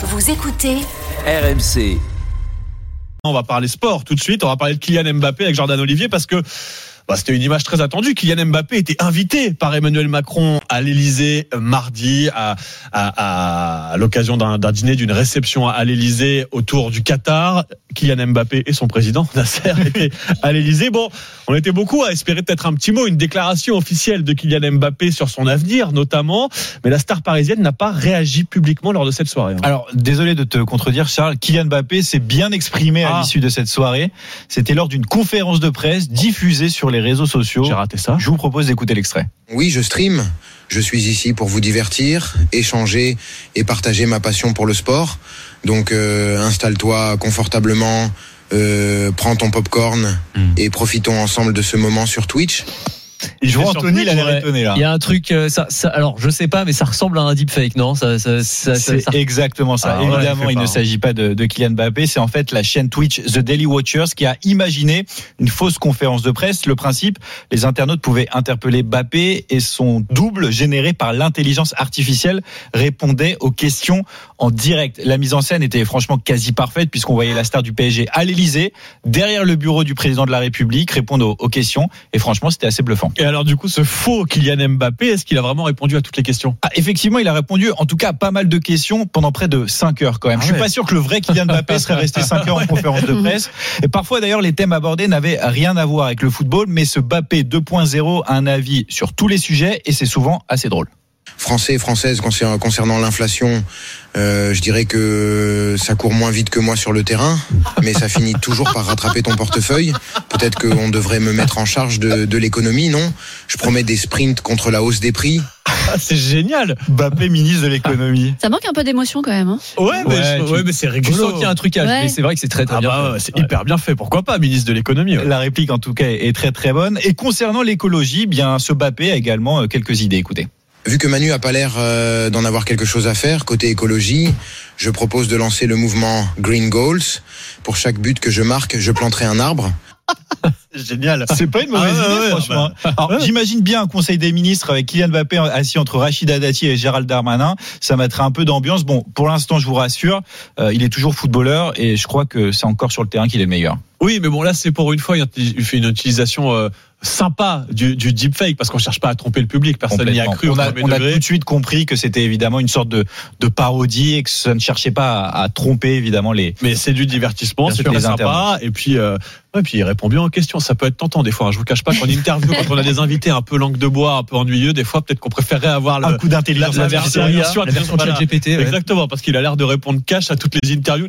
Vous écoutez RMC. On va parler sport tout de suite. On va parler de Kylian Mbappé avec Jordan Olivier parce que bah, c'était une image très attendue. Kylian Mbappé était invité par Emmanuel Macron à l'Elysée mardi à, à, à l'occasion d'un d'un dîner, d'une réception à l'Elysée autour du Qatar. Kylian Mbappé et son président Nasser étaient à l'Elysée. Bon, on était beaucoup à espérer peut-être un petit mot, une déclaration officielle de Kylian Mbappé sur son avenir notamment. Mais la star parisienne n'a pas réagi publiquement lors de cette soirée. hein. Alors, désolé de te contredire, Charles. Kylian Mbappé s'est bien exprimé à Ah. l'issue de cette soirée. C'était lors d'une conférence de presse diffusée sur les réseaux sociaux. J'ai raté ça. Je vous propose d'écouter l'extrait. Oui, je stream. Je suis ici pour vous divertir, échanger et partager ma passion pour le sport. Donc euh, installe-toi confortablement, euh, prends ton popcorn et profitons ensemble de ce moment sur Twitch. Et je vois Il sur Anthony, il a l'air étonné là. Il y a un truc, euh, ça, ça- alors je sais pas, mais ça ressemble à un deepfake, non? Ça, ça, C'est exactement ça. Ah Évidemment, il pas, ne hein. s'agit pas de, de Kylian Mbappé. C'est en fait la chaîne Twitch The Daily Watchers qui a imaginé une fausse conférence de presse. Le principe, les internautes pouvaient interpeller Mbappé et son double généré par l'intelligence artificielle répondait aux questions en direct. La mise en scène était franchement quasi parfaite puisqu'on voyait la star du PSG à l'Elysée, derrière le bureau du président de la République, répondre aux, aux questions. Et franchement, c'était assez bluffant. Et alors du coup, ce faux Kylian Mbappé, est-ce qu'il a vraiment répondu à toutes les questions? Ah, effectivement, il a répondu en tout cas à pas mal de questions pendant près de 5 heures quand même. Ah Je suis ouais. pas sûr que le vrai Kylian Mbappé serait resté 5 heures en conférence de presse. Et parfois d'ailleurs, les thèmes abordés n'avaient rien à voir avec le football, mais ce Mbappé 2.0 a un avis sur tous les sujets et c'est souvent assez drôle. Français et françaises concer- concernant l'inflation, euh, je dirais que ça court moins vite que moi sur le terrain, mais ça finit toujours par rattraper ton portefeuille. Peut-être qu'on devrait me mettre en charge de, de l'économie, non? Je promets des sprints contre la hausse des prix. Ah, C'est génial. Mbappé ministre de l'économie. Ça manque un peu d'émotion quand même. Hein. Ouais, mais, je- tu- ouais, mais c'est rigolo. sens qu'il y a un truc à Ouais. mais c'est vrai que c'est très très Ah bien. bah c'est Ouais. hyper bien fait. Pourquoi pas, ministre de l'économie ouais. La réplique en tout cas est très très bonne. Et concernant l'écologie, bien ce Mbappé a également euh, quelques idées. Écoutez. Vu que Manu a pas l'air euh, d'en avoir quelque chose à faire côté écologie, je propose de lancer le mouvement Green Goals. Pour chaque but que je marque, je planterai un arbre. Génial. C'est pas une mauvaise Ah ouais, idée, ouais, franchement. Alors, ouais. j'imagine bien un conseil des ministres avec Kylian Mbappé assis entre Rachida Dati et Gérald Darmanin. Ça mettrait un peu d'ambiance. Bon, pour l'instant, je vous rassure, euh, il est toujours footballeur et je crois que c'est encore sur le terrain qu'il est le meilleur. Oui, mais bon, là, c'est pour une fois, il fait une utilisation euh, sympa du, du deepfake parce qu'on cherche pas à tromper le public. Personne n'y a cru on a, on tout de suite compris que c'était évidemment une sorte de, de parodie et que ça ne cherchait pas à, à tromper évidemment les. Mais c'est du divertissement, les sympa. Et puis, euh, ouais, puis il répond bien aux questions. Ça peut être tentant des fois. hein. Je vous cache pas qu'en interview, quand on a des invités un peu langue de bois, un peu ennuyeux, des fois, peut-être qu'on préférerait avoir le, Un coup d'intelligence la artificielle. version, La version voilà. ChatGPT. ouais. Exactement, parce qu'il a l'air de répondre cash à toutes les interviews.